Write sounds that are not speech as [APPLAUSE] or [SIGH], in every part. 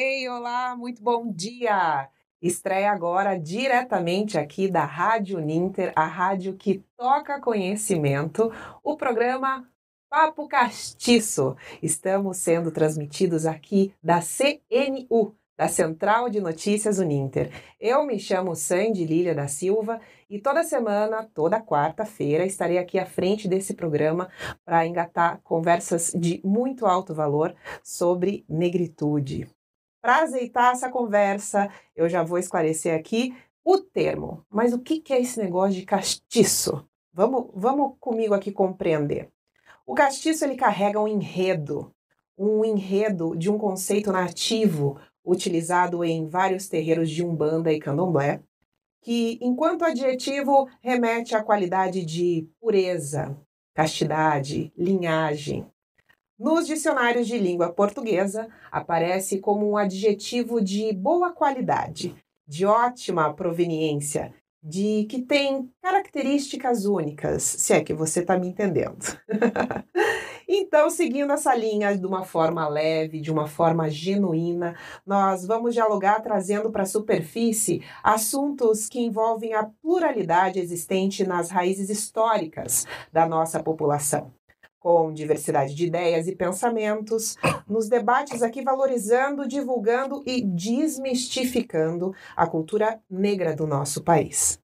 Ei, olá, muito bom dia! Estreia agora diretamente aqui da Rádio Ninter, a rádio que toca conhecimento, o programa Papo Castiço. Estamos sendo transmitidos aqui da CNU, da Central de Notícias Uninter. Eu me chamo Sandy Lília da Silva e toda semana, toda quarta-feira, estarei aqui à frente desse programa para engatar conversas de muito alto valor sobre negritude. Para azeitar essa conversa, eu já vou esclarecer aqui o termo. Mas o que é esse negócio de castiço? Vamos, vamos comigo aqui compreender. O castiço ele carrega um enredo, um enredo de um conceito nativo utilizado em vários terreiros de umbanda e candomblé, que, enquanto adjetivo, remete à qualidade de pureza, castidade, linhagem. Nos dicionários de língua portuguesa, aparece como um adjetivo de boa qualidade, de ótima proveniência, de que tem características únicas, se é que você está me entendendo. [LAUGHS] então, seguindo essa linha de uma forma leve, de uma forma genuína, nós vamos dialogar trazendo para a superfície assuntos que envolvem a pluralidade existente nas raízes históricas da nossa população com diversidade de ideias e pensamentos, nos debates aqui valorizando, divulgando e desmistificando a cultura negra do nosso país.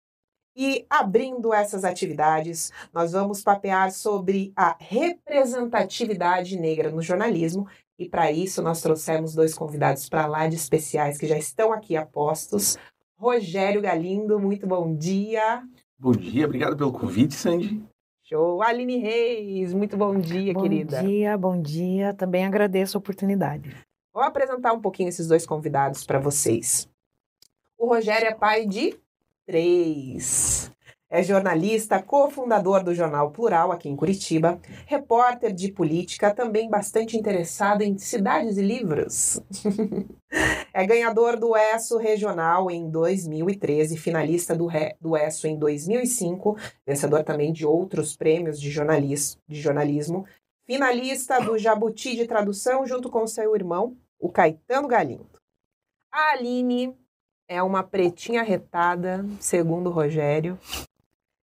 E abrindo essas atividades, nós vamos papear sobre a representatividade negra no jornalismo. E para isso, nós trouxemos dois convidados para lá de especiais que já estão aqui a postos. Rogério Galindo, muito bom dia. Bom dia, obrigado pelo convite, Sandy. Show. Aline Reis, muito bom dia, bom querida. Bom dia, bom dia. Também agradeço a oportunidade. Vou apresentar um pouquinho esses dois convidados para vocês. O Rogério é pai de três. É jornalista, cofundador do Jornal Plural aqui em Curitiba, repórter de política, também bastante interessado em cidades e livros. [LAUGHS] é ganhador do ESSO Regional em 2013, finalista do, Re, do ESSO em 2005, vencedor também de outros prêmios de, jornalis, de jornalismo, finalista do Jabuti de Tradução junto com seu irmão, o Caetano Galindo. A Aline é uma pretinha retada, segundo Rogério,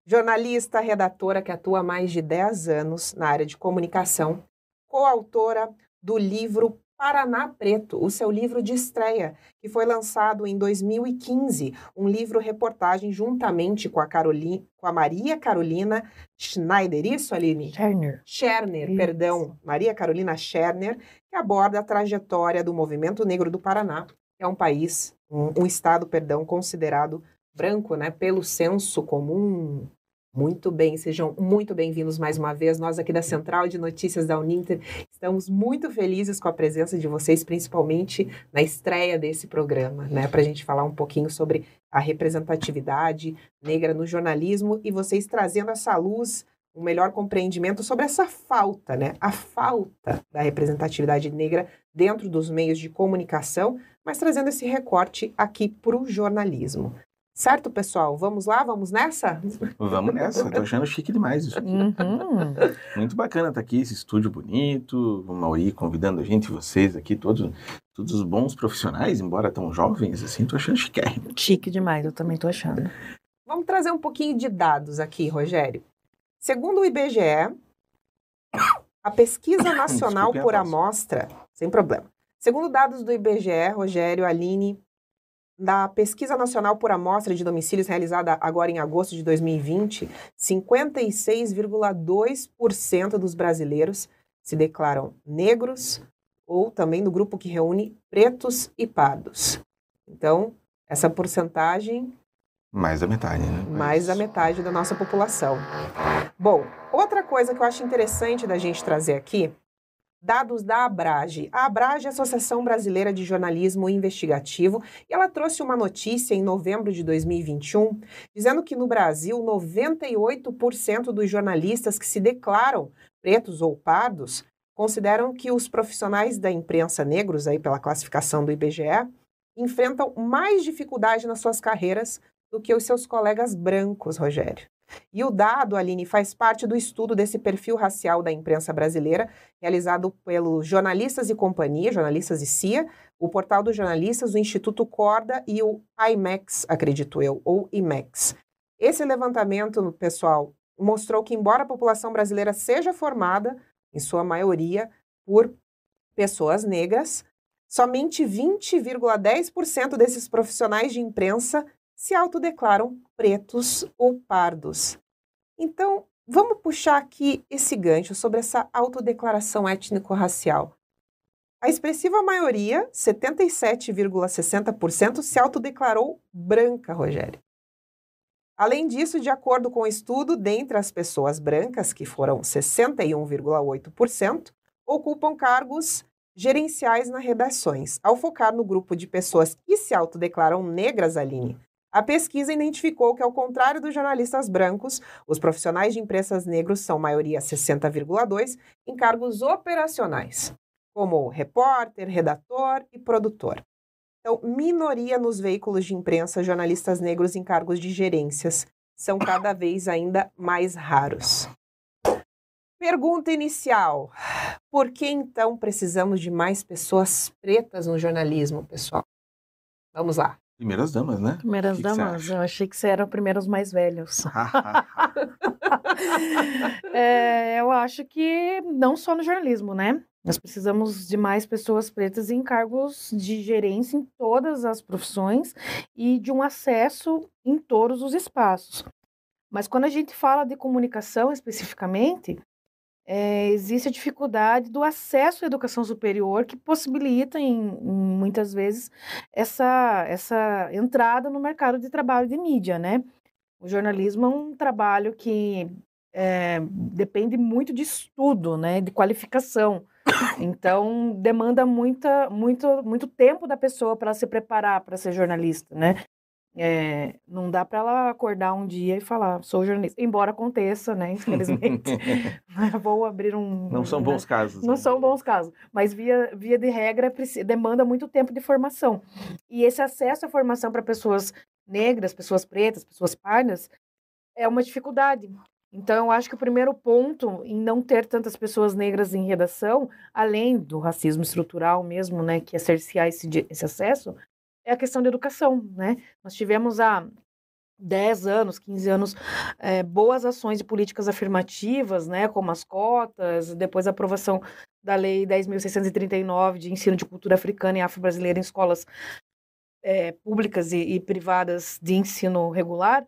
jornalista, redatora que atua há mais de 10 anos na área de comunicação, coautora do livro Paraná Preto, o seu livro de estreia, que foi lançado em 2015, um livro-reportagem juntamente com a, com a Maria Carolina Schneider, isso, Aline? Scherner. Scherner, isso. perdão, Maria Carolina Scherner, que aborda a trajetória do movimento negro do Paraná, que é um país, um, um estado, perdão, considerado branco, né, pelo senso comum, muito bem, sejam muito bem-vindos mais uma vez. Nós aqui da Central de Notícias da Uninter estamos muito felizes com a presença de vocês, principalmente na estreia desse programa, né? Para a gente falar um pouquinho sobre a representatividade negra no jornalismo e vocês trazendo essa luz, um melhor compreendimento sobre essa falta, né? A falta da representatividade negra dentro dos meios de comunicação, mas trazendo esse recorte aqui para o jornalismo. Certo, pessoal? Vamos lá? Vamos nessa? Vamos nessa. Tô achando chique demais isso aqui. Uhum. [LAUGHS] Muito bacana estar tá aqui, esse estúdio bonito, o Mauri convidando a gente, vocês aqui, todos, todos os bons profissionais, embora tão jovens, assim, tô achando chique. Chique demais, eu também tô achando. Vamos trazer um pouquinho de dados aqui, Rogério. Segundo o IBGE, a pesquisa [COUGHS] nacional por amostra, sem problema. Segundo dados do IBGE, Rogério, Aline, da Pesquisa Nacional por Amostra de Domicílios, realizada agora em agosto de 2020, 56,2% dos brasileiros se declaram negros ou também do grupo que reúne pretos e pardos. Então, essa porcentagem. Mais da metade, né? Mais da metade da nossa população. Bom, outra coisa que eu acho interessante da gente trazer aqui dados da Abrage. A Abrage é a Associação Brasileira de Jornalismo Investigativo e ela trouxe uma notícia em novembro de 2021 dizendo que no Brasil 98% dos jornalistas que se declaram pretos ou pardos consideram que os profissionais da imprensa negros aí pela classificação do IBGE enfrentam mais dificuldade nas suas carreiras do que os seus colegas brancos, Rogério. E o dado, Aline, faz parte do estudo desse perfil racial da imprensa brasileira, realizado pelos Jornalistas e Companhia, Jornalistas e CIA, o portal dos jornalistas, o Instituto Corda e o IMEX, acredito eu, ou IMEX. Esse levantamento, pessoal, mostrou que, embora a população brasileira seja formada, em sua maioria, por pessoas negras, somente 20,10% desses profissionais de imprensa se autodeclaram pretos ou pardos. Então, vamos puxar aqui esse gancho sobre essa autodeclaração étnico-racial. A expressiva maioria, 77,60%, se autodeclarou branca, Rogério. Além disso, de acordo com o estudo, dentre as pessoas brancas, que foram 61,8%, ocupam cargos gerenciais nas redações. Ao focar no grupo de pessoas que se autodeclaram negras, Aline, a pesquisa identificou que, ao contrário dos jornalistas brancos, os profissionais de imprensas negros são maioria 60,2 em cargos operacionais como repórter, redator e produtor. Então, minoria nos veículos de imprensa, jornalistas negros em cargos de gerências são cada vez ainda mais raros. Pergunta inicial: por que então precisamos de mais pessoas pretas no jornalismo, pessoal? Vamos lá. Primeiras damas, né? Primeiras que damas, que eu achei que você era primeiros mais velhos. [LAUGHS] [LAUGHS] é, eu acho que não só no jornalismo, né? Nós precisamos de mais pessoas pretas em cargos de gerência em todas as profissões e de um acesso em todos os espaços. Mas quando a gente fala de comunicação especificamente, é, existe a dificuldade do acesso à educação superior que possibilita, em, em, muitas vezes, essa, essa entrada no mercado de trabalho de mídia, né? O jornalismo é um trabalho que é, depende muito de estudo, né, de qualificação. Então, demanda muita, muito, muito tempo da pessoa para se preparar para ser jornalista, né? É, não dá para ela acordar um dia e falar, sou jornalista. Embora aconteça, né? Infelizmente. [LAUGHS] [LAUGHS] Vou abrir um. Não são né? bons casos. Não né? são bons casos. Mas, via, via de regra, demanda muito tempo de formação. E esse acesso à formação para pessoas negras, pessoas pretas, pessoas pardas, é uma dificuldade. Então, eu acho que o primeiro ponto em não ter tantas pessoas negras em redação, além do racismo estrutural mesmo, né, que é cercear esse, esse acesso, é a questão da educação, né? Nós tivemos há 10 anos, 15 anos, é, boas ações de políticas afirmativas, né, como as cotas, depois a aprovação da Lei 10.639 de ensino de cultura africana e afro-brasileira em escolas é, públicas e, e, privadas de ensino regular,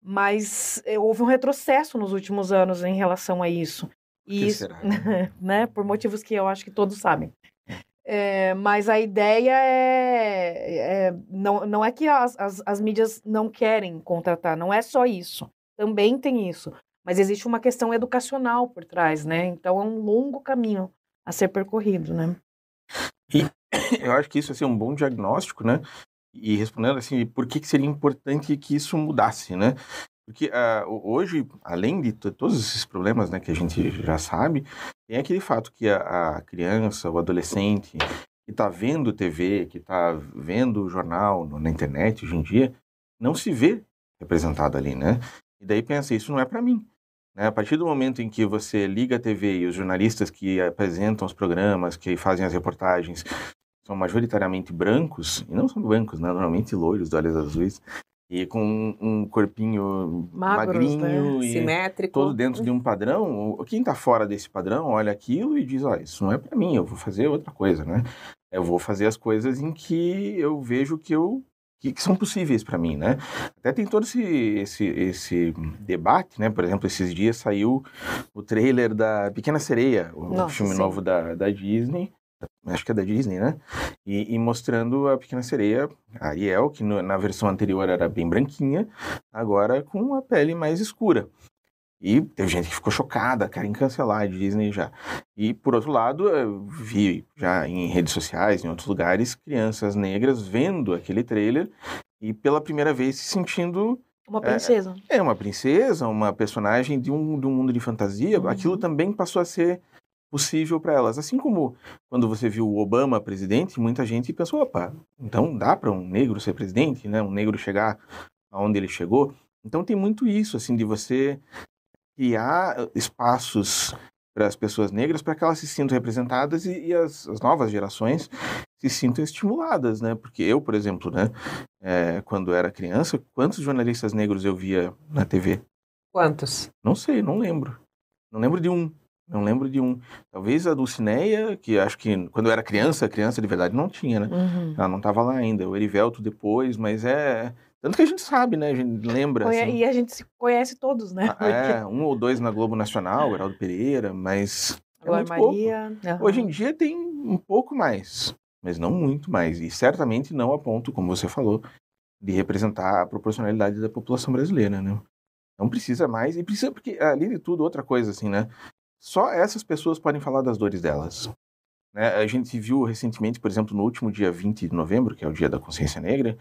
mas é, houve um retrocesso nos últimos anos em relação a isso. E isso, será, né? [LAUGHS] né? Por motivos que eu acho que todos sabem. É, mas a ideia é, é, não, não é que as, as, as mídias não querem contratar, não é só isso. Também tem isso. Mas existe uma questão educacional por trás, né? Então é um longo caminho a ser percorrido, né? E [COUGHS] eu acho que isso assim, é um bom diagnóstico, né? E respondendo assim, por que, que seria importante que isso mudasse, né? Porque uh, hoje, além de todos esses problemas né, que a gente já sabe, tem aquele fato que a, a criança, o adolescente que está vendo TV, que está vendo jornal no, na internet hoje em dia, não se vê representado ali, né? E daí pensa, isso não é para mim. Né? A partir do momento em que você liga a TV e os jornalistas que apresentam os programas, que fazem as reportagens, são majoritariamente brancos, e não são brancos, né? normalmente loiros, de olhos azuis, e com um corpinho Magros, magrinho né? e Simétrico. todo dentro de um padrão, quem está fora desse padrão olha aquilo e diz, olha, isso não é para mim, eu vou fazer outra coisa, né? Eu vou fazer as coisas em que eu vejo que eu que, que são possíveis para mim, né? Até tem todo esse, esse, esse debate, né? Por exemplo, esses dias saiu o trailer da Pequena Sereia, o Nossa, filme sim. novo da, da Disney, acho que é da Disney, né? E, e mostrando a Pequena Sereia, a Ariel, que no, na versão anterior era bem branquinha, agora com a pele mais escura. E teve gente que ficou chocada, querem cancelar a Disney já. E, por outro lado, eu vi já em redes sociais, em outros lugares, crianças negras vendo aquele trailer e pela primeira vez se sentindo Uma princesa. é uma princesa, uma personagem de um, de um mundo de fantasia. Uhum. Aquilo também passou a ser possível para elas. Assim como quando você viu o Obama presidente, muita gente pensou, opa, então dá para um negro ser presidente, né? Um negro chegar aonde ele chegou. Então tem muito isso, assim, de você criar espaços para as pessoas negras para que elas se sintam representadas e, e as, as, novas gerações se sintam estimuladas, né? Porque eu, por exemplo, né, é, quando era criança, quantos jornalistas negros eu via na TV? Quantos? Não sei, não lembro. Não lembro de um. Não lembro de um. Talvez a Dulcineia, que acho que quando eu era criança, criança de verdade não tinha, né? Uhum. Ela não estava lá ainda. O Erivelto depois, mas é. Tanto que a gente sabe, né? A gente lembra. Conhe assim. E a gente se conhece todos, né? Ah, é, um ou dois na Globo Nacional, Heraldo Pereira, mas. É Agora Maria. Uhum. Hoje em dia tem um pouco mais, mas não muito mais. E certamente não a ponto, como você falou, de representar a proporcionalidade da população brasileira, né? Não precisa mais, e precisa, porque, além de tudo, outra coisa, assim, né? Só essas pessoas podem falar das dores delas. Né? A gente viu recentemente, por exemplo, no último dia 20 de novembro, que é o Dia da Consciência Negra,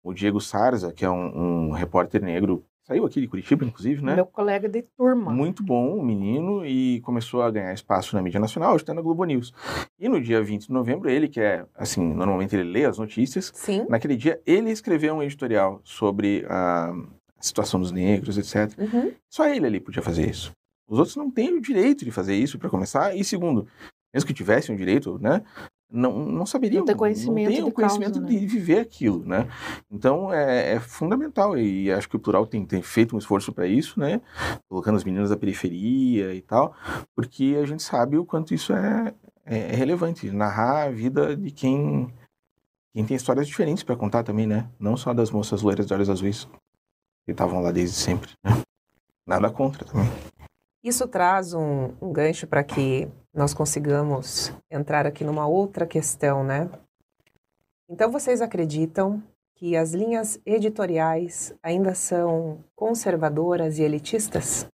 o Diego Sarza, que é um, um repórter negro, saiu aqui de Curitiba, inclusive, né? Meu colega de turma. Muito bom, um menino, e começou a ganhar espaço na mídia nacional, hoje está na Globo News. E no dia 20 de novembro, ele, que é, assim, normalmente ele lê as notícias, Sim. naquele dia ele escreveu um editorial sobre a, situação dos negros, etc. Uhum. Só ele ali podia fazer isso. Os outros não têm o direito de fazer isso, para começar. E segundo, mesmo que tivessem o direito, né? Não, não saberiam. Não tem conhecimento, não tem o conhecimento causa, de né? viver aquilo, né? Então é, é, fundamental e acho que o plural tem, tem feito um esforço para isso, né? Colocando as meninas da periferia e tal, porque a gente sabe o quanto isso é, é, é relevante. Narrar a vida de quem, quem tem histórias diferentes para contar também, né? Não só das moças loiras de olhos azuis que estavam lá desde sempre. Né? Nada contra também. Isso traz um, um gancho para que nós consigamos entrar aqui numa outra questão, né? Então, vocês acreditam que as linhas editoriais ainda são conservadoras e elitistas?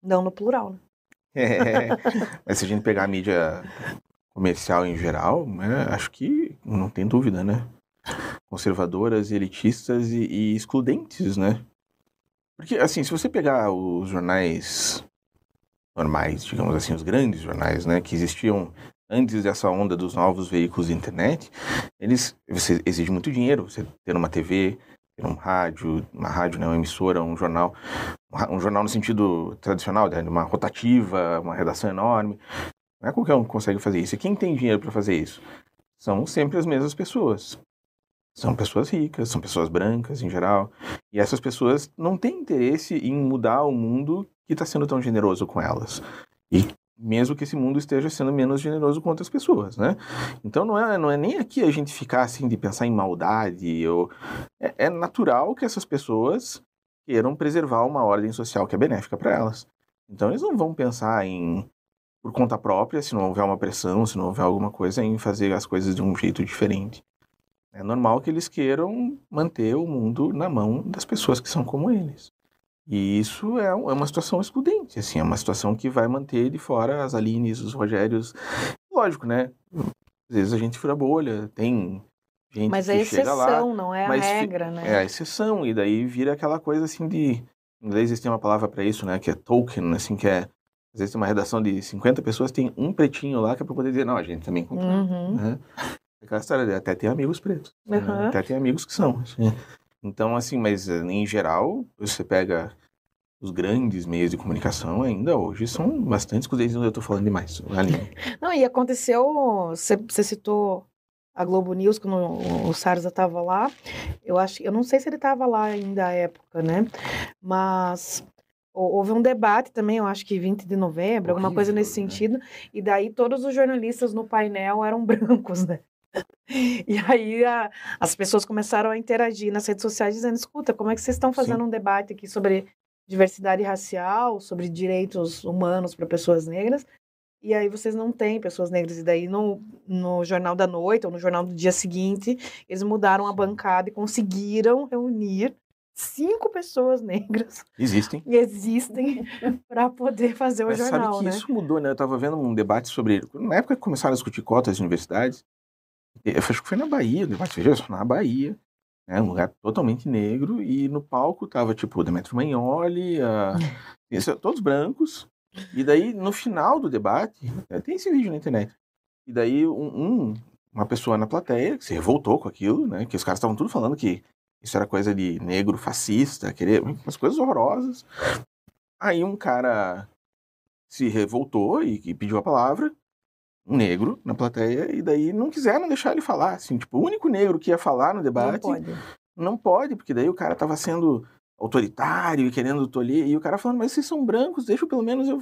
Não no plural. Né? É, [LAUGHS] mas se a gente pegar a mídia comercial em geral, né, acho que não tem dúvida, né? Conservadoras, elitistas e, e excludentes, né? Porque, assim, se você pegar os jornais normais, digamos assim, os grandes jornais, né, que existiam antes dessa onda dos novos veículos de internet, eles você exige muito dinheiro, você ter uma TV, ter um rádio, uma rádio, né, uma emissora, um jornal, um jornal no sentido tradicional, né, uma rotativa, uma redação enorme. Não é qualquer um que consegue fazer isso. E quem tem dinheiro para fazer isso? São sempre as mesmas pessoas. São pessoas ricas, são pessoas brancas em geral. E essas pessoas não têm interesse em mudar o mundo que está sendo tão generoso com elas. E mesmo que esse mundo esteja sendo menos generoso com outras pessoas, né? Então não é, não é nem aqui a gente ficar assim de pensar em maldade. Ou... É, é natural que essas pessoas queiram preservar uma ordem social que é benéfica para elas. Então eles não vão pensar em por conta própria, se não houver uma pressão, se não houver alguma coisa, em fazer as coisas de um jeito diferente. É normal que eles queiram manter o mundo na mão das pessoas que são como eles. E isso é, é uma situação excludente, assim, é uma situação que vai manter de fora as Alines, os Rogérios. Lógico, né? Às vezes a gente fura bolha, tem gente Mas que é chega lá. exceção, não é a regra, né? É a exceção, e daí vira aquela coisa assim de. Em inglês têm uma palavra para isso, né? Que é token, assim, que é. Às vezes tem uma redação de 50 pessoas, tem um pretinho lá que é pra poder dizer, não, a gente também concorda. Uhum. Né? Aquela história, até tem amigos pretos. né? Uhum. Até tem amigos que são. assim. Então, assim, mas eh, em geral, você pega os grandes meios de comunicação ainda hoje são bastante excludentes. Eu tô falando demais. Aline. [LAUGHS] Não, e aconteceu, você, citou a Globo News quando o Sarza estava lá. Eu acho, eu não sei se ele estava lá ainda à época, né? Mas hou- houve um debate também, eu acho que 20 de novembro, alguma coisa nesse né? sentido. E daí todos os jornalistas no painel eram [LAUGHS] brancos, né? [LAUGHS] E aí a- as pessoas começaram a interagir nas redes sociais dizendo, escuta, como é que vocês estão fazendo um debate aqui sobre diversidade racial, sobre direitos humanos para pessoas negras, e aí vocês não têm pessoas negras. E daí no, no Jornal da Noite ou no Jornal do dia seguinte, eles mudaram a bancada e conseguiram reunir cinco pessoas [LAUGHS] negras Existem. existem [LAUGHS] para poder fazer o Mas sabe jornal, que né? isso mudou, né? Eu tava vendo um debate sobre. Na época que começaram a discutir cotas de universidades, eu acho que foi na Bahia, o debate veja na Bahia, né? Um lugar totalmente negro, e no palco tava, tipo, Demetrio Magnoli, a... [LAUGHS] todos brancos. E daí, no final do debate, né, tem esse vídeo na internet. E daí, um, um- uma pessoa na plateia que se revoltou com aquilo, né? Que os caras estavam tudo falando que isso era coisa de negro fascista, querer umas coisas horrorosas. Aí um cara se revoltou e, e pediu a palavra, um negro na plateia, e daí não quiseram deixar ele falar, assim, tipo, o único negro que ia falar no debate... Não pode. Não pode, porque daí o cara tava sendo autoritário e querendo tolher, e o cara falando, mas vocês são brancos, deixa pelo menos eu...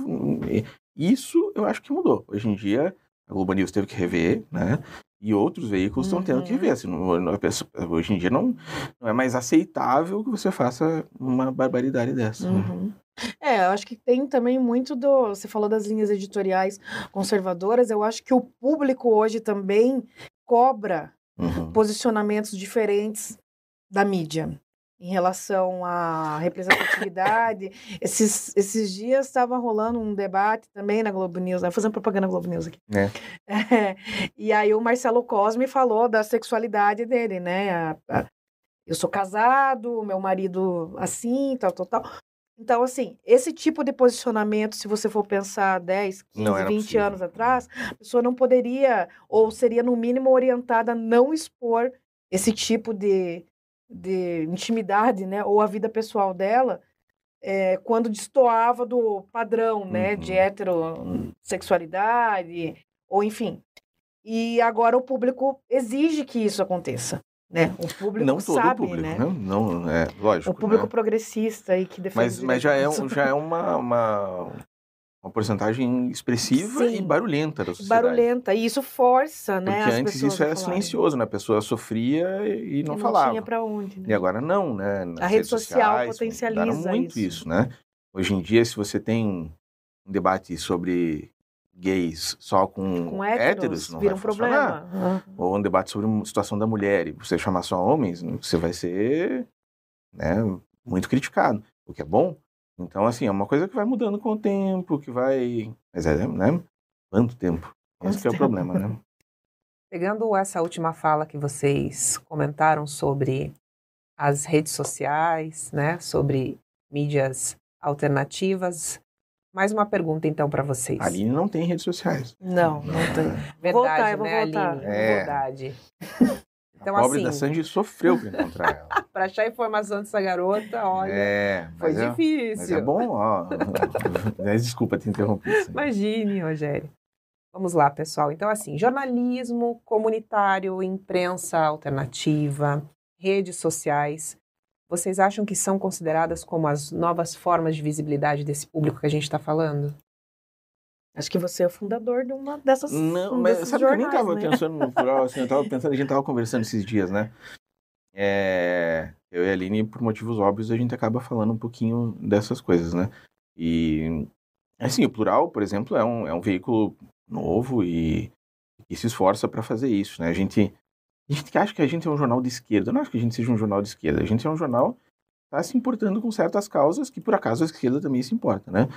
Isso eu acho que mudou. Hoje em dia, a Globo News teve que rever, né? E outros veículos estão tendo que Uhum. rever. Assim, não- pessoa- hoje em dia não, não é mais aceitável que você faça uma barbaridade dessa. né? Uhum. É, eu acho que tem também muito do. Você falou das linhas editoriais conservadoras, eu acho que o público hoje também cobra Uhum. posicionamentos diferentes da mídia em relação à representatividade. [COUGHS] esses, esses dias estava rolando um debate também na Globo News, né? fazendo propaganda Globo News aqui. É. [LAUGHS] É, e aí o Marcelo Cosme falou da sexualidade dele, né? A- a- eu sou casado, meu marido assim, tal, tal, tal. Então, assim, esse tipo de posicionamento, se você for pensar 10, 15, Não era 20 possível. anos atrás, a pessoa não poderia, ou seria no mínimo orientada a não expor esse tipo de, de intimidade, né? Ou a vida pessoal dela, é, quando destoava do padrão, né? De Uhum. heterossexualidade, ou enfim. E agora o público exige que isso aconteça, né? O público Não todo sabe, o público, né? né? Não, é lógico. O público né? progressista e que defende Mas, mas já é, um- já é uma, uma, uma porcentagem expressiva e Sim. barulhenta da sociedade. barulhenta e isso força, né? Porque antes isso era falarem. silencioso, né? A pessoa sofria e E não, não falava. tinha para onde. né? E agora não, né? Nas A rede social sociais, potencializa mudaram muito isso. isso. né? Hoje em dia, se você tem um debate sobre gays só com, Com héteros, não vira um problema. Uhum. Ou um debate sobre a situação da mulher e você chamar só homens, você vai ser né, muito criticado, o que é bom. Então, assim, é uma coisa que vai mudando com o tempo, que vai... Mas é, né? Quanto tempo? Esse que é o problema, né? [LAUGHS] Pegando essa última fala que vocês comentaram sobre as redes sociais, né, sobre mídias alternativas, mais uma pergunta então para vocês. A Aline não tem redes sociais. Não, não tem. Verdade, voltar, eu vou né, voltar. Aline? É. Verdade. Então, a pobre assim, da Sandy sofreu pra encontrar ela. [LAUGHS] para achar informação dessa garota, olha, é, foi é, difícil. mas é bom, ó. [LAUGHS] Desculpa te interromper. Imagine, Rogério. Vamos lá, pessoal. Então, assim, jornalismo comunitário, imprensa alternativa, redes sociais, vocês acham que são consideradas como as novas formas de visibilidade desse público que a gente está falando? Acho que você é o fundador de uma dessas Não, mas sabe que eu nem jornais, tava né? pensando no plural, assim, eu tava [LAUGHS] pensando, a gente tava conversando esses dias, né? É, eu e a Aline, por motivos óbvios, a gente acaba falando um pouquinho dessas coisas, né? E, assim, o plural, por exemplo, é um, é um veículo novo e, e se esforça para fazer isso, né? A gente, a gente acha que a gente é um jornal de esquerda, eu não acho que a gente seja um jornal de esquerda, a gente é um jornal que está se importando com certas causas que, por acaso, a esquerda também se importa, né?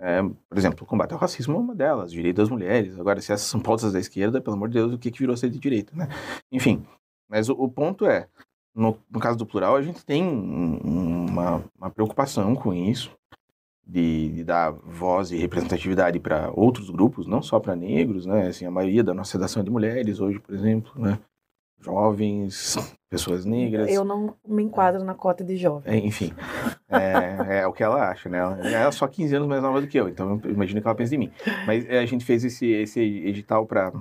É, por exemplo, o combate ao racismo é uma delas, direito das mulheres. Agora, se essas são pautas da esquerda, pelo amor de Deus, o que, que virou ser de direita, né? Enfim, mas o, o ponto é, no, no caso do plural, a gente tem um- uma, uma preocupação com isso, de, de dar voz e representatividade para outros grupos, não só para negros, né? Assim, a maioria da nossa redação é de mulheres hoje, por exemplo, né? Jovens, pessoas negras. Eu não me enquadro na cota de jovem. É, enfim, é, é o que ela acha, né? Ela é só 15 anos mais nova do que eu, então eu imagino que ela pensa em mim. Mas é, a gente fez esse, esse edital para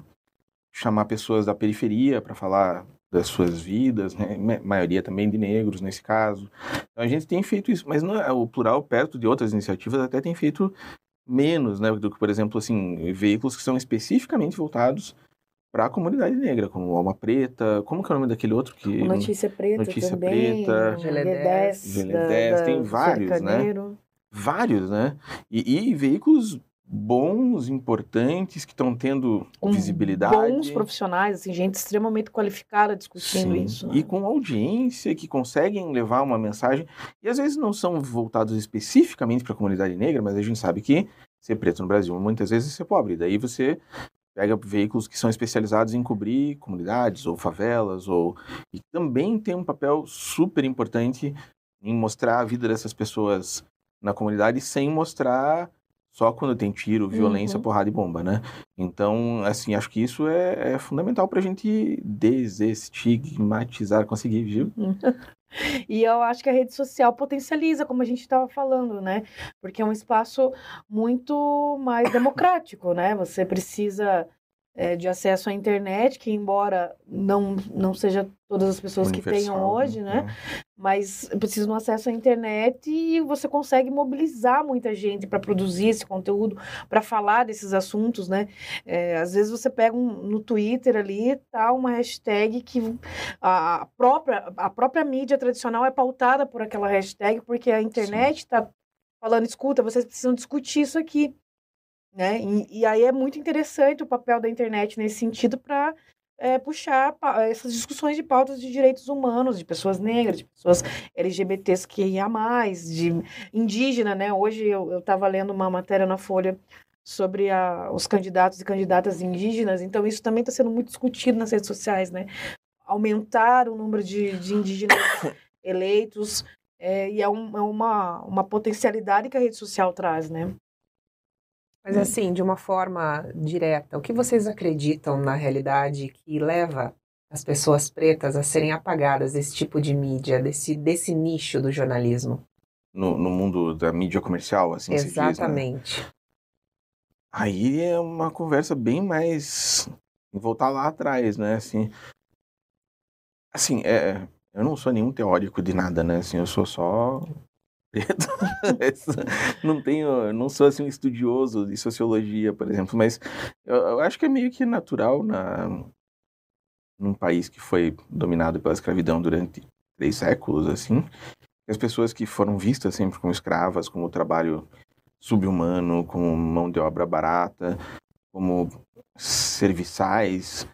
chamar pessoas da periferia para falar das suas vidas, né? Ma- maioria também de negros nesse caso. Então a gente tem feito isso, mas não é, o plural perto de outras iniciativas até tem feito menos, né? Do que, por exemplo, assim, veículos que são especificamente voltados para a comunidade negra, como Alma Preta, como que é o nome daquele outro que Notícia Preta Notícia também. Preta, o Geledés, G10, Geledés, da- tem da vários, né? Vários, né? E, e veículos bons, importantes, que estão tendo Com visibilidade. Bons profissionais, assim, gente extremamente qualificada discutindo Sim, isso. E né? com audiência que conseguem levar uma mensagem. E às vezes não são voltados especificamente para a comunidade negra, mas a gente sabe que ser preto no Brasil muitas vezes é ser pobre. Daí você pega veículos que são especializados em cobrir comunidades ou favelas, ou e também tem um papel super importante em mostrar a vida dessas pessoas na comunidade sem mostrar só quando tem tiro, violência, Uhum. porrada e bomba, né? Então, assim, acho que isso é, é fundamental para a gente desestigmatizar, conseguir, viu? [LAUGHS] [LAUGHS] E eu acho que a rede social potencializa, como a gente estava falando, né? Porque é um espaço muito mais democrático, né? Você precisa é, de acesso à internet, que embora não, não seja todas as pessoas Universal, que tenham hoje, né? né? Mas precisa de um acesso à internet e você consegue mobilizar muita gente para produzir esse conteúdo, para falar desses assuntos, né? É, às vezes você pega um, no Twitter ali, tá uma hashtag que a própria, a própria mídia tradicional é pautada por aquela hashtag, porque a internet está falando, escuta, vocês precisam discutir isso aqui. Né? E, e, aí é muito interessante o papel da internet nesse sentido para é, eh, puxar essas discussões de pautas de direitos humanos, de pessoas negras, de pessoas LGBTs que ia mais, de indígena, né? Hoje eu estava lendo uma matéria na Folha sobre a, os candidatos e candidatas indígenas, então isso também está sendo muito discutido nas redes sociais, né? Aumentar o número de, de indígenas eleitos, é, e é, um, é uma, uma potencialidade que a rede social traz, né? Mas assim, de uma forma direta, o que vocês acreditam na realidade que leva as pessoas pretas a serem apagadas desse tipo de mídia, desse, desse nicho do jornalismo? No, no mundo da mídia comercial, assim Exatamente. Diz, né? Aí é uma conversa bem mais voltar lá atrás, né? Assim, assim é, eu não sou nenhum teórico de nada, né? Assim, eu sou só. [LAUGHS] não tenho, não sou assim um estudioso de sociologia, por exemplo, mas eu, eu, acho que é meio que natural na num país que foi dominado pela escravidão durante três séculos, assim, as pessoas que foram vistas sempre como escravas, como trabalho subhumano, como mão de obra barata, como serviçais,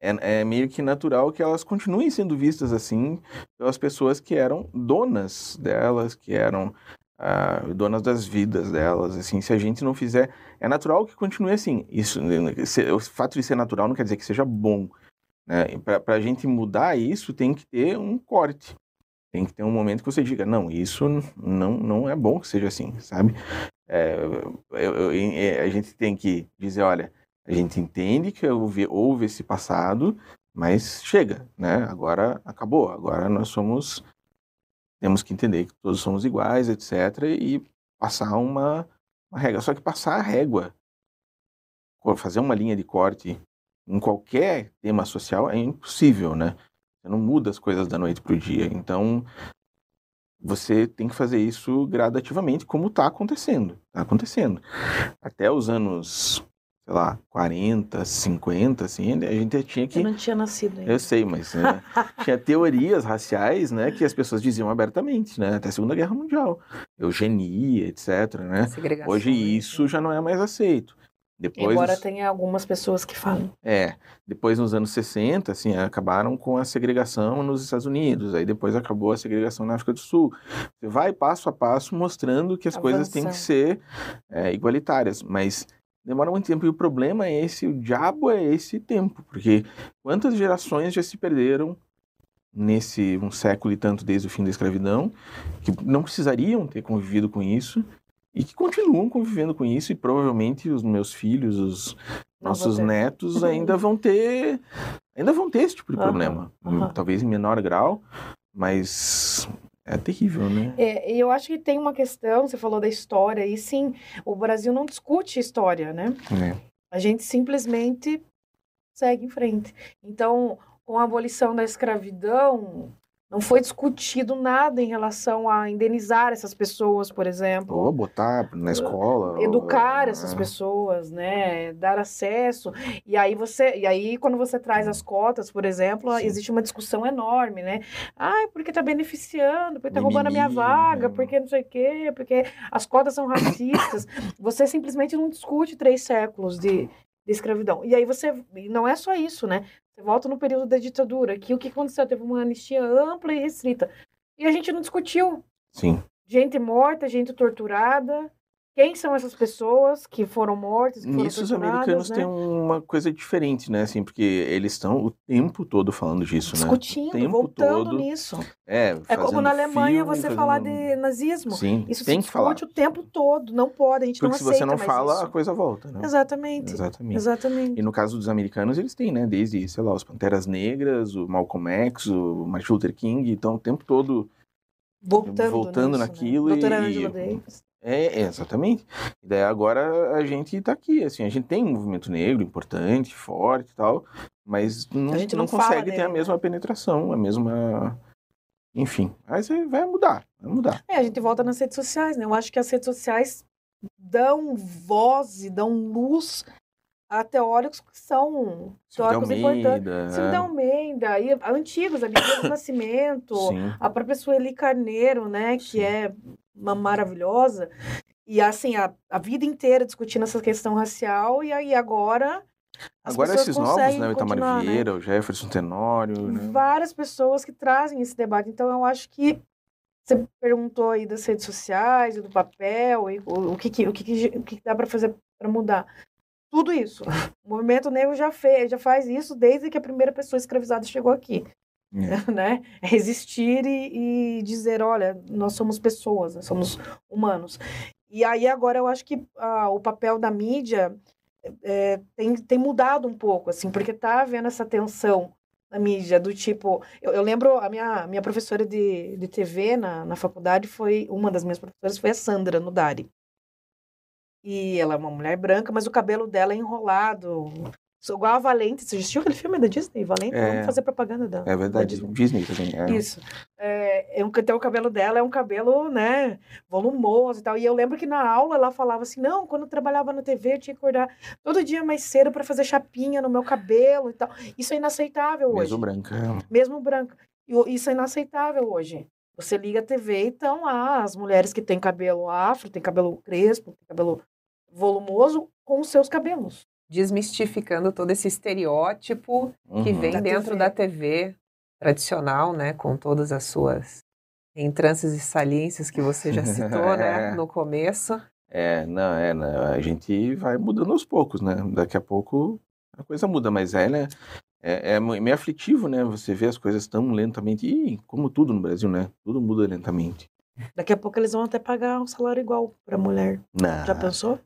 é, é, meio que natural que elas continuem sendo vistas assim pelas pessoas que eram donas delas, que eram ah, donas das vidas delas. Assim, se a gente não fizer, é natural que continue assim. Isso, o fato de ser natural não quer dizer que seja bom. Né? Para a gente mudar isso, tem que ter um corte. Tem que ter um momento que você diga, não, isso não, não é bom que seja assim, sabe? É, eu, eu, a gente tem que dizer, olha, a gente entende que houve, houve esse passado, mas chega, né? Agora acabou. Agora nós somos. Temos que entender que todos somos iguais, etc. E passar uma, uma regra. Só que passar a régua, fazer uma linha de corte em qualquer tema social é impossível, né? Você não muda as coisas da noite para o dia. Então, você tem que fazer isso gradativamente, como está acontecendo. Está acontecendo. Até os anos sei lá, 40, 50, assim, a gente tinha que... Eu não tinha nascido ainda. Eu sei, mas né, [LAUGHS] tinha teorias raciais, né, que as pessoas diziam abertamente, né, até a Segunda Guerra Mundial. Eugenia, etc, né. Hoje né, isso já não é mais aceito. Depois, Embora tenha algumas pessoas que falam. É, depois nos anos 60, assim, acabaram com a segregação nos Estados Unidos, aí depois acabou a segregação na África do Sul. Você vai passo a passo mostrando que as Avançando. coisas têm que ser é, igualitárias, mas demora muito tempo. E o problema é esse, o diabo é esse tempo, porque quantas gerações já se perderam nesse um século e tanto desde o fim da escravidão, que não precisariam ter convivido com isso e que continuam convivendo com isso e provavelmente os meus filhos, os nossos netos [LAUGHS] ainda vão ter ainda vão ter esse tipo de uhum, problema, uhum. talvez em menor grau, mas é terrível, né? É, eu acho que tem uma questão, você falou da história, e sim, o Brasil não discute história, né? É. A gente simplesmente segue em frente. Então, com a abolição da escravidão, não foi discutido nada em relação a indenizar essas pessoas, por exemplo. Ou botar na escola. Educar ou... essas pessoas, né? Dar acesso. E aí você. E aí, quando você traz as cotas, por exemplo, Sim. existe uma discussão enorme, né? Ai, porque tá beneficiando, porque tá roubando a minha vaga, porque não sei o quê, porque as cotas são racistas. você simplesmente não discute três séculos de, de escravidão. E aí você. Não é só isso, né? Volta no período da ditadura, que o que aconteceu? Teve uma anistia ampla e restrita. E a gente não discutiu. Sim. Gente morta, gente torturada. Quem são essas pessoas que foram mortas, que Nisso os americanos né? têm uma coisa diferente, né? Assim, porque eles estão o tempo todo falando disso, Discutindo, né? O tempo voltando todo. nisso. É, É como na Alemanha filme, você falar fazendo- de nazismo. Sim, Isso tem se que falar. o tempo todo, não pode, a gente Porque não se aceita você não fala, isso. a coisa volta, né? Exatamente. Exatamente. Exatamente. E no caso dos americanos, eles têm, né? Desde, sei lá, os Panteras Negras, o Malcolm X, o Martin Luther King, então o tempo todo Voltando, voltando nisso, naquilo né? e- Doutora Angela Davis. É, é, exatamente. E daí agora a gente tá aqui, assim, a gente tem um movimento negro importante, forte e tal, mas não, A gente não não consegue ter a né? mesma penetração, a mesma. Enfim, mas aí vai mudar, vai mudar. É, a gente volta nas redes sociais, né? Eu acho que as redes sociais dão voz e dão luz a teóricos que são teóricos importantes. Almeida. Silvio de Almeida, e antigos, Abdias [COUGHS] do Nascimento, Sim. a própria Sueli Carneiro, né? Que Sim. é maravilhosa. E assim, a, a vida inteira discutindo essa questão racial, e aí agora. as Agora esses novos, né? O Itamar continuar, né? Vieira, o Jefferson Tenório, né? várias pessoas que trazem esse debate. Então, eu acho que você perguntou aí das redes sociais e do papel, e o, o que, que- o que, que, o que que dá para fazer para mudar. Tudo isso. [LAUGHS] O movimento negro já fez, já faz isso desde que a primeira pessoa escravizada chegou aqui, É. [LAUGHS] né? Resistir e, e dizer, olha, nós somos pessoas, nós somos humanos. E aí agora eu acho que ah, o papel da mídia é, tem, tem mudado um pouco, assim, porque tá havendo essa tensão na mídia, do tipo. Eu, eu lembro, a minha, minha professora de, de TV na, na faculdade foi. Uma das minhas professoras foi a Sandra Nudari. E ela é uma mulher branca, mas o cabelo dela é enrolado. Sou igual a Valente. Você assistiu aquele filme da Disney? Valente? É. Vamos fazer propaganda da. É verdade, da Disney também. É. isso. É, é um, então, o cabelo dela é um cabelo, né, volumoso e tal. E eu lembro que na aula ela falava assim: não, quando eu trabalhava na TV, eu tinha que acordar todo dia mais cedo para fazer chapinha no meu cabelo e tal. Isso é inaceitável hoje. Mesmo branca. Mesmo branca. Isso é inaceitável hoje. Você liga a TV e estão lá as mulheres que têm cabelo afro, têm cabelo crespo, têm cabelo volumoso, com os seus cabelos. Desmistificando todo esse estereótipo que Uhum. vem Da dentro TV. da TV tradicional, né? Com todas as suas entranças e saliências que você já citou, né? [LAUGHS] No começo. É, não, é, não, a gente vai mudando aos poucos, né? Daqui a pouco a coisa muda, mas é, né? É, é meio aflitivo, né? Você vê as coisas tão lentamente. E como tudo no Brasil, né? Tudo muda lentamente. Daqui a pouco eles vão até pagar um salário igual para mulher. Não, Já pensou?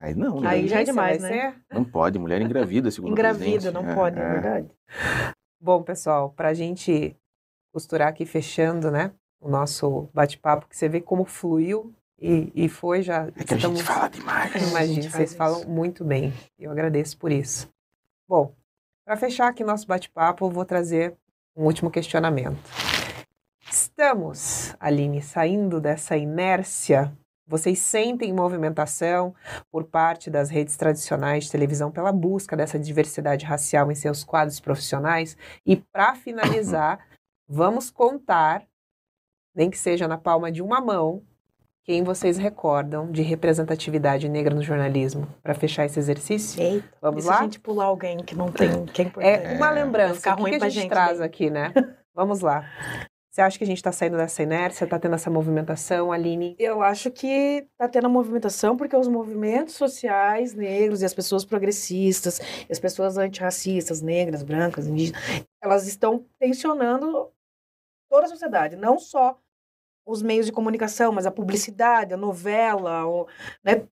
Aí não, né? Aí já é demais, né? ser. Não pode, mulher engravida, segundo a Engravida, não pode, é verdade. Bom, pessoal, para a gente costurar aqui fechando, né? O nosso bate-papo, que você vê como fluiu e, e foi já. É que a gente fala demais. É, a Imagino, gente vocês faz falam isso. muito bem. Eu agradeço por isso. Bom, para fechar aqui nosso bate-papo, eu vou trazer um último questionamento. Estamos, Aline, saindo dessa inércia? Vocês sentem movimentação por parte das redes tradicionais de televisão pela busca dessa diversidade racial em seus quadros profissionais? E para finalizar, [COUGHS] vamos contar, nem que seja na palma de uma mão, quem vocês recordam de representatividade negra no jornalismo? Para fechar esse exercício? Eita, Vamos e se lá? a gente pular alguém que não tem, que é importante? É uma lembrança. ficar O que, ruim que a gente, gente traz daí. aqui, né? [LAUGHS] Vamos lá. Você acha que a gente está saindo dessa inércia? Está tendo essa movimentação, Aline? Eu acho que está tendo a movimentação porque os movimentos sociais negros e as pessoas progressistas, e as pessoas antirracistas, negras, brancas, indígenas, elas estão tensionando toda a sociedade, não só os meios de comunicação, mas a publicidade, a novela, o, né,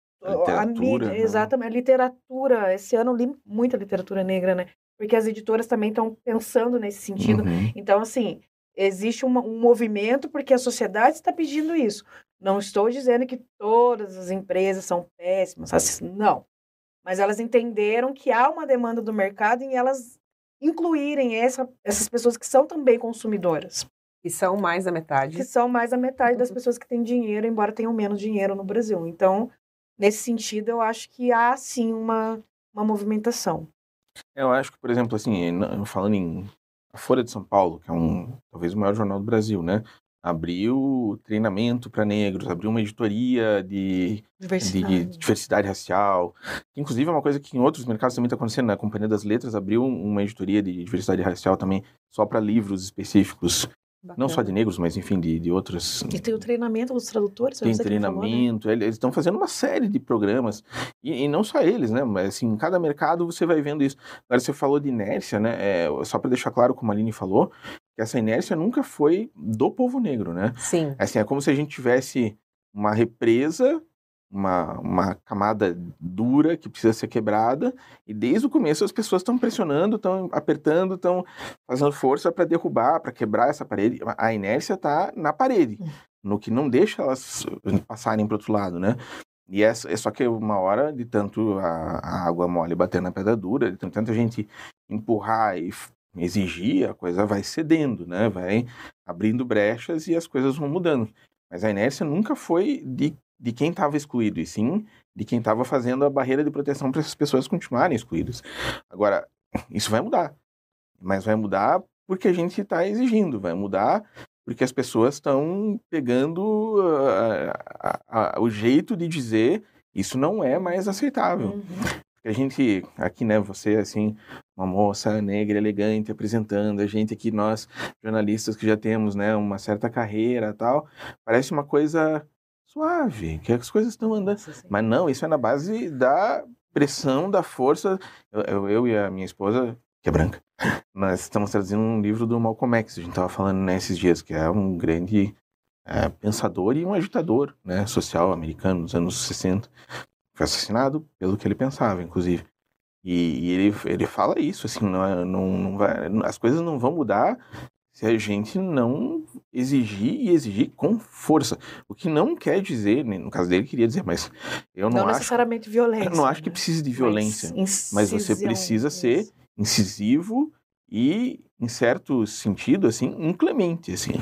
A mídia, né? exatamente, a literatura. Esse ano eu li muita literatura negra, né? Porque as editoras também estão pensando nesse sentido. Uhum. Então, assim, existe uma- um movimento porque a sociedade está pedindo isso. Não estou dizendo que todas as empresas são péssimas, assim, não. Mas elas entenderam que há uma demanda do mercado em elas incluírem essa- essas pessoas que são também consumidoras, Que são mais da metade. que são mais da metade das pessoas que têm dinheiro, embora tenham menos dinheiro no Brasil. Então, nesse sentido, eu acho que há sim uma, uma movimentação. Eu acho que, por exemplo, assim, falando em a Folha de São Paulo, que é um talvez o maior jornal do Brasil, né? Abriu treinamento para negros, abriu uma editoria de, de Diversidade. diversidade racial. Inclusive é uma coisa que em outros mercados também está acontecendo. né? A Companhia das Letras abriu uma editoria de diversidade racial também, só para livros específicos Bacana. Não só de negros, mas enfim, de, de outras. E tem o treinamento dos tradutores, Tem treinamento, falou, né? eles estão fazendo uma série de programas. E, e, não só eles, né? Mas assim, em cada mercado você vai vendo isso. Agora, você falou de inércia, né? É, só para deixar claro, como a Aline falou, que essa inércia nunca foi do povo negro, né? Sim. Assim, é como se a gente tivesse uma represa uma, uma camada dura que precisa ser quebrada, e desde o começo as pessoas estão pressionando, estão apertando, estão fazendo força para derrubar, para quebrar essa parede. A inércia está na parede, hum. no que não deixa elas passarem para outro lado, né? E é, é só que uma hora, de tanto a, a água mole bater na pedra dura, de tanto a gente empurrar e exigir, a coisa vai cedendo, né? Vai abrindo brechas e as coisas vão mudando. Mas a inércia nunca foi de de quem estava excluído, e sim de quem estava fazendo a barreira de proteção para essas pessoas continuarem excluídas. Agora, [LAUGHS] isso vai mudar. Mas vai mudar porque a gente está exigindo, vai mudar porque as pessoas estão pegando uh, uh, uh, o jeito de dizer isso não é mais aceitável. Uhum. A gente, aqui, né, você, assim, uma moça negra, elegante, apresentando, a gente aqui, nós, jornalistas que já temos, né, uma certa carreira tal, parece uma coisa suave, que as coisas estão andando. Mas não, isso é na base da pressão, da força. Eu, eu, eu, e a minha esposa, que é branca, [LAUGHS] nós estamos traduzindo um livro do Malcolm X, a gente estava falando nesses dias, que é um grande é, pensador e um agitador né, social americano nos anos 60. Foi assassinado pelo que ele pensava, inclusive. E, e ele, ele fala isso, assim, não, é, não, não vai, as coisas não vão mudar se a gente não exigir e exigir com força. O que não quer dizer, né, no caso dele queria dizer, mas eu não, não acho... necessariamente violência. Eu não acho que né? precise de violência, mas, mas você precisa ser incisivo e, em certo sentido, assim, inclemente, assim.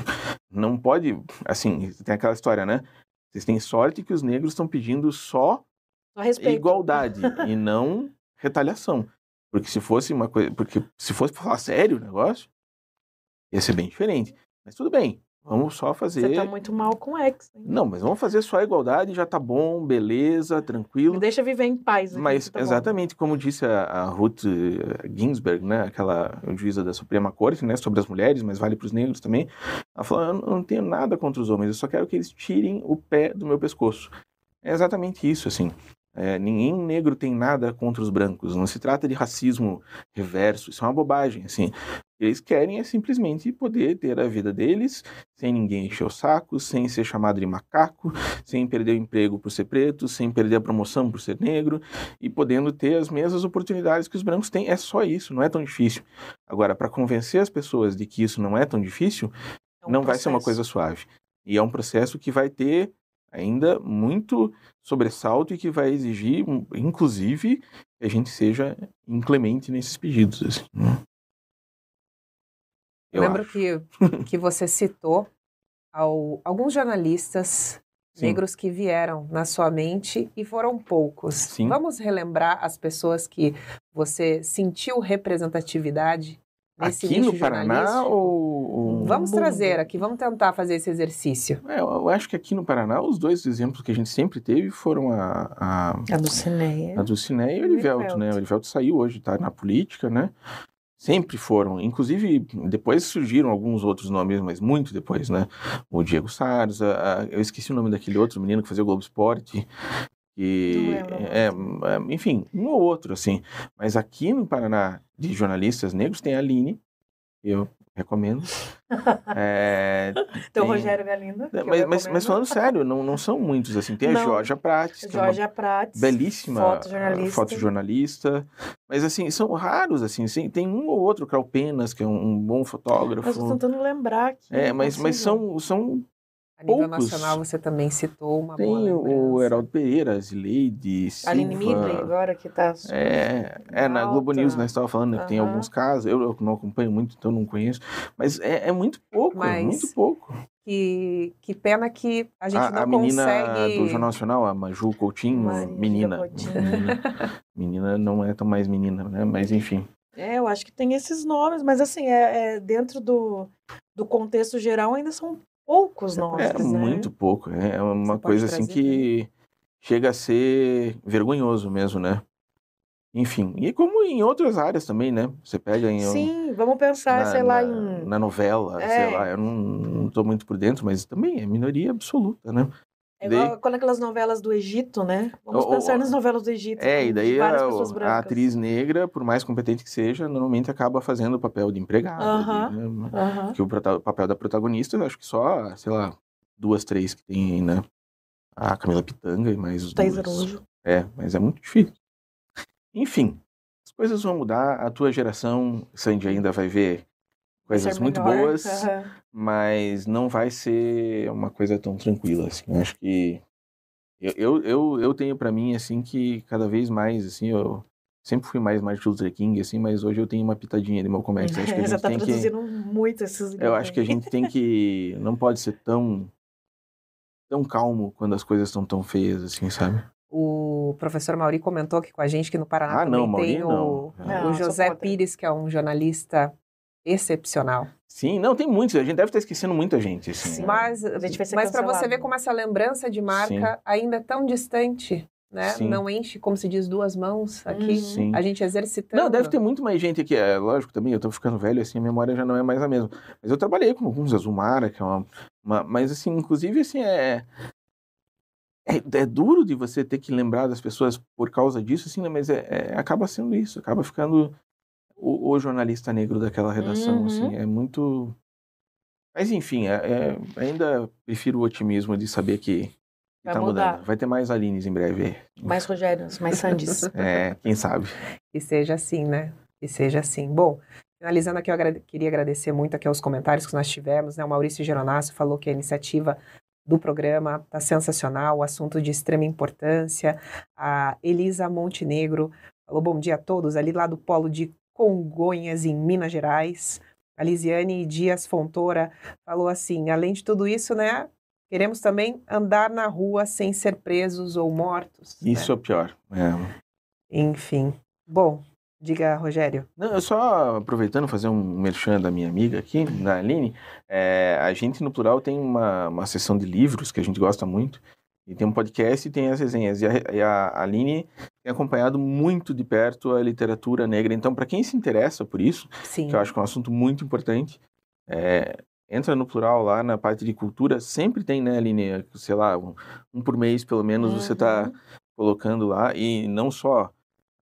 Não pode, assim, tem aquela história, né? Vocês têm sorte que os negros estão pedindo só, só igualdade [LAUGHS] e não retaliação. Porque se fosse uma coisa, porque se fosse falar sério o negócio, Ia ser bem diferente. Mas tudo bem, vamos só fazer. Você tá muito mal com X. Hein? Não, mas vamos fazer só a igualdade, já tá bom, beleza, tranquilo. Me deixa viver em paz. Aqui, mas tá exatamente como disse a, a, Ruth eh, Ginsburg, né, aquela juíza da Suprema Corte, né, sobre as mulheres, mas vale para os negros também. Ela falou: eu não tenho nada contra os homens, eu só quero que eles tirem o pé do meu pescoço. É exatamente isso, assim. É, ninguém negro tem nada contra os brancos. Não se trata de racismo reverso. Isso é uma bobagem. Assim, eles querem é simplesmente poder ter a vida deles sem ninguém encher o saco, sem ser chamado de macaco, sem perder o emprego por ser preto, sem perder a promoção por ser negro e podendo ter as mesmas oportunidades que os brancos têm. É só isso. Não é tão difícil. Agora, para convencer as pessoas de que isso não é tão difícil, é um não processo. vai ser uma coisa suave. E é um processo que vai ter ainda muito sobressalto e que vai exigir, inclusive, que a gente seja inclemente nesses pedidos. Assim. Eu lembro que, que você citou ao, alguns jornalistas Sim. negros que vieram na sua mente e foram poucos. Sim. Vamos relembrar as pessoas que você sentiu representatividade Nesse aqui no Paraná ou, Vamos trazer aqui, vamos tentar fazer esse exercício. É, eu acho que aqui no Paraná os dois exemplos que a gente sempre teve foram a... A, a do Cineia. A do Cineia e o Erivelto, né? O Erivelto saiu hoje, está na política, né? Sempre foram. Inclusive, depois surgiram alguns outros nomes, mas muito depois, né? O Diego a, a, eu esqueci o nome daquele outro menino que fazia o Globo Esporte, que é, é, enfim, um ou outro, assim. Mas aqui no Paraná, de jornalistas negros, tem a Aline, eu recomendo. [LAUGHS] é, tem o Rogério Galindo. Mas, mas, mas, falando sério, não, não são muitos, assim. Tem não, a Georgia Prates. Georgia é Prates. Belíssima fotojornalista. fotojornalista. Mas, assim, são raros, assim. Tem um ou outro, Carl Penas, que é um, um bom fotógrafo. Mas eu tô tentando lembrar aqui. É, mas, mas são, são a nível Poucos. nacional, você também citou uma Tem o Heraldo Pereira, Zileide, Silva. Aline Midley agora que está É, é na Globo News nós estávamos falando que tem alguns casos, eu, eu, não acompanho muito, então não conheço, mas é, é muito pouco, mas... muito pouco. Que, que pena que a gente a, não a menina consegue... do Jornal Nacional, a Maju Coutinho, menina. Coutinho. menina. [LAUGHS] menina não é tão mais menina, né? Mas enfim. É, eu acho que tem esses nomes, mas assim, é, é dentro do, do contexto geral ainda são poucos nomes. É né? muito pouco. É, é uma Você coisa assim que chega a ser vergonhoso mesmo, né? Enfim, e como em outras áreas também, né? Você pega em. Sim, vamos pensar, na, sei lá, na, em. Na novela, É. sei lá, eu não, não tô muito por dentro, mas também é minoria absoluta, né? É igual quando aquelas novelas do Egito, né? Vamos Ou- pensar ou- nas novelas do Egito. É, com e daí a, a atriz negra, por mais competente que seja, normalmente acaba fazendo o papel de empregada. Aham. de, né? Aham. Que o, papel da protagonista, eu acho que só, sei lá, duas, três que tem aí, né? A Camila Pitanga e mais os. Araújo. É, mas é muito difícil. Enfim, as coisas vão mudar. A tua geração, Sandy, ainda vai ver coisas muito melhor. boas, Aham. mas não vai ser uma coisa tão tranquila, assim. Eu acho que... Eu, eu, eu, eu tenho pra mim, assim, que cada vez mais, assim, eu... Sempre fui mais Martin Luther King, assim, mas hoje eu tenho uma pitadinha de Malcolm X. Eu acho que a [LAUGHS] Já gente tá tem que... traduzindo muito esses Eu acho que a gente tem que. [LAUGHS] Não pode ser tão. tão calmo quando as coisas estão tão feias, assim, sabe? O professor Mauri comentou aqui com a gente que no Paraná Ah, também não, Mauri tem não. o, Não, o sou José. Pires, que é um jornalista excepcional. Sim, não, tem muitos. A gente deve estar esquecendo muita gente, assim. Sim. né? Mas, mas para você ver como essa lembrança de marca ainda é tão distante, né? Sim. Não enche, como se diz, duas mãos aqui. Uhum. Sim. A gente exercitando. Não, deve ter muito mais gente aqui. É lógico também, eu tô ficando velho, assim, a memória já não é mais a mesma. Mas eu trabalhei com alguns Azumara, que é uma, uma- Mas, assim, inclusive, assim, é. É, é duro de você ter que lembrar das pessoas por causa disso, assim, né? Mas é, é- acaba sendo isso, acaba ficando o, o jornalista negro daquela redação, Uhum. assim, é muito. Mas enfim, é- é- ainda prefiro o otimismo de saber que, que Vai tá mudar. mudando. Vai ter mais Alines em breve. Mais Rogérios, mais Sandys. [LAUGHS] É, quem sabe. Que seja assim, né? Que seja assim. Bom, finalizando aqui, eu agrade- queria agradecer muito aqui aos comentários que nós tivemos, né? O Maurício Geronasso falou que a iniciativa do programa está sensacional, o assunto de extrema importância. A Elisa Montenegro falou bom dia a todos, ali lá do polo de Congonhas, em Minas Gerais. A Lisiane Dias Fontoura falou assim, além de tudo isso, né? Queremos também andar na rua sem ser presos ou mortos. né? Isso é o pior. É. Enfim. Bom, diga, Rogério. Não, eu só aproveitando fazer um merchan da minha amiga aqui, da Aline, é, a gente no plural tem uma, uma sessão de livros que a gente gosta muito, e tem um podcast e tem as resenhas. E a, e a Aline tem acompanhado muito de perto a literatura negra. Então, para quem se interessa por isso, Sim. que eu acho que é um assunto muito importante, é, entra no plural lá na parte de cultura, sempre tem, né, Aline, sei lá, um, um por mês pelo menos você está Uhum. colocando lá, e não só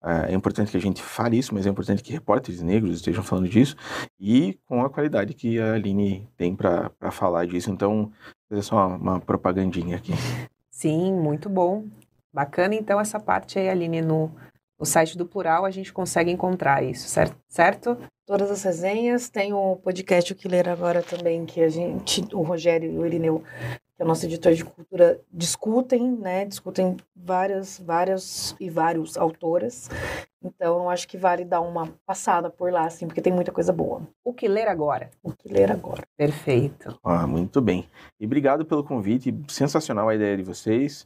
é, é importante que a gente fale isso, mas é importante que repórteres negros estejam falando disso, e com a qualidade que a Aline tem para falar disso. Então, fazer só uma propagandinha aqui. Sim, muito bom. Bacana, então, essa parte aí, Aline, no, no site do Plural, a gente consegue encontrar isso, certo? certo? Todas as resenhas. Tem o podcast O Que Ler Agora também, que a gente, o Rogério e o Irineu, que é o nosso editor de cultura, discutem, né? Discutem várias, várias e vários autoras. Então, eu acho que vale dar uma passada por lá, assim, porque tem muita coisa boa. O que ler agora? O Que Ler Agora. Perfeito. Ah, muito bem. E obrigado pelo convite. Sensacional a ideia de vocês.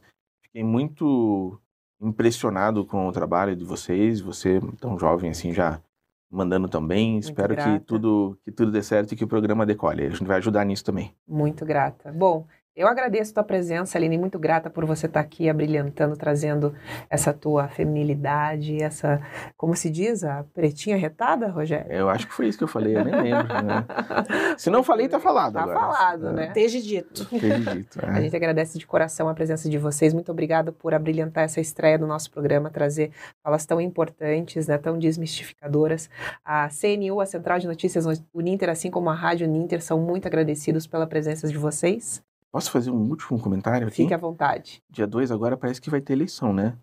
Fiquei muito impressionado com o trabalho de vocês. Você, tão jovem assim, já mandando também. Espero que grata. tudo, que tudo dê certo e que o programa decole. A gente vai ajudar nisso também. Muito grata. Bom, eu agradeço a tua presença, Aline, muito grata por você estar aqui abrilhantando, trazendo essa tua feminilidade, essa, como se diz, a pretinha retada, Rogério? Eu acho que foi isso que eu falei, eu nem lembro. Né? [LAUGHS] Se não falei, tá falado Tá agora. falado, É, né? Esteja dito. Acredito. A É. gente agradece de coração a presença de vocês. Muito obrigada por abrilhantar essa estreia do nosso programa, trazer falas tão importantes, né, tão desmistificadoras. A CNU, a Central de Notícias Uninter, assim como a Rádio Uninter, são muito agradecidos pela presença de vocês. Posso fazer um último comentário aqui? Fique à vontade. Dia 2 agora parece que vai ter eleição, né?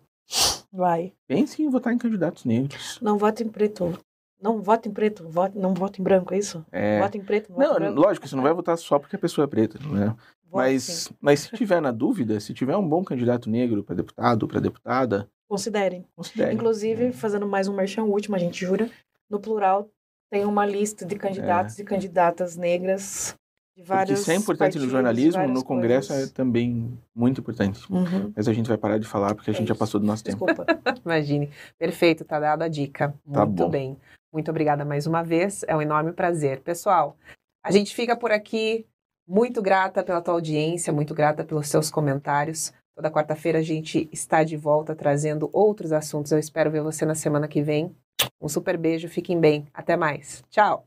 Vai. Pense em votar em candidatos negros. Não vote em preto. Não vote em preto, vote, não vote em branco, é isso? É, Vote em preto, não Não, em lógico, você não vai votar só porque a pessoa é preta, né? Vote, Mas, sim. mas se tiver na dúvida, se tiver um bom candidato negro para deputado, para deputada, Considerem. considere. Inclusive, fazendo mais um merchan último, a gente jura, no plural tem uma lista de candidatos e candidatas negras Porque vários isso é importante no jornalismo, no Congresso coisas. é também muito importante. Uhum. Mas a gente vai parar de falar porque a É gente já isso. passou do nosso tempo. Desculpa. [LAUGHS] Imagine. Perfeito, tá dada a dica. Tá Muito bom. bem. Muito obrigada mais uma vez. É um enorme prazer. Pessoal, a gente fica por aqui. Muito grata pela tua audiência, muito grata pelos seus comentários. Toda quarta-feira a gente está de volta trazendo outros assuntos. Eu espero ver você na semana que vem. Um super beijo, fiquem bem. Até mais. Tchau!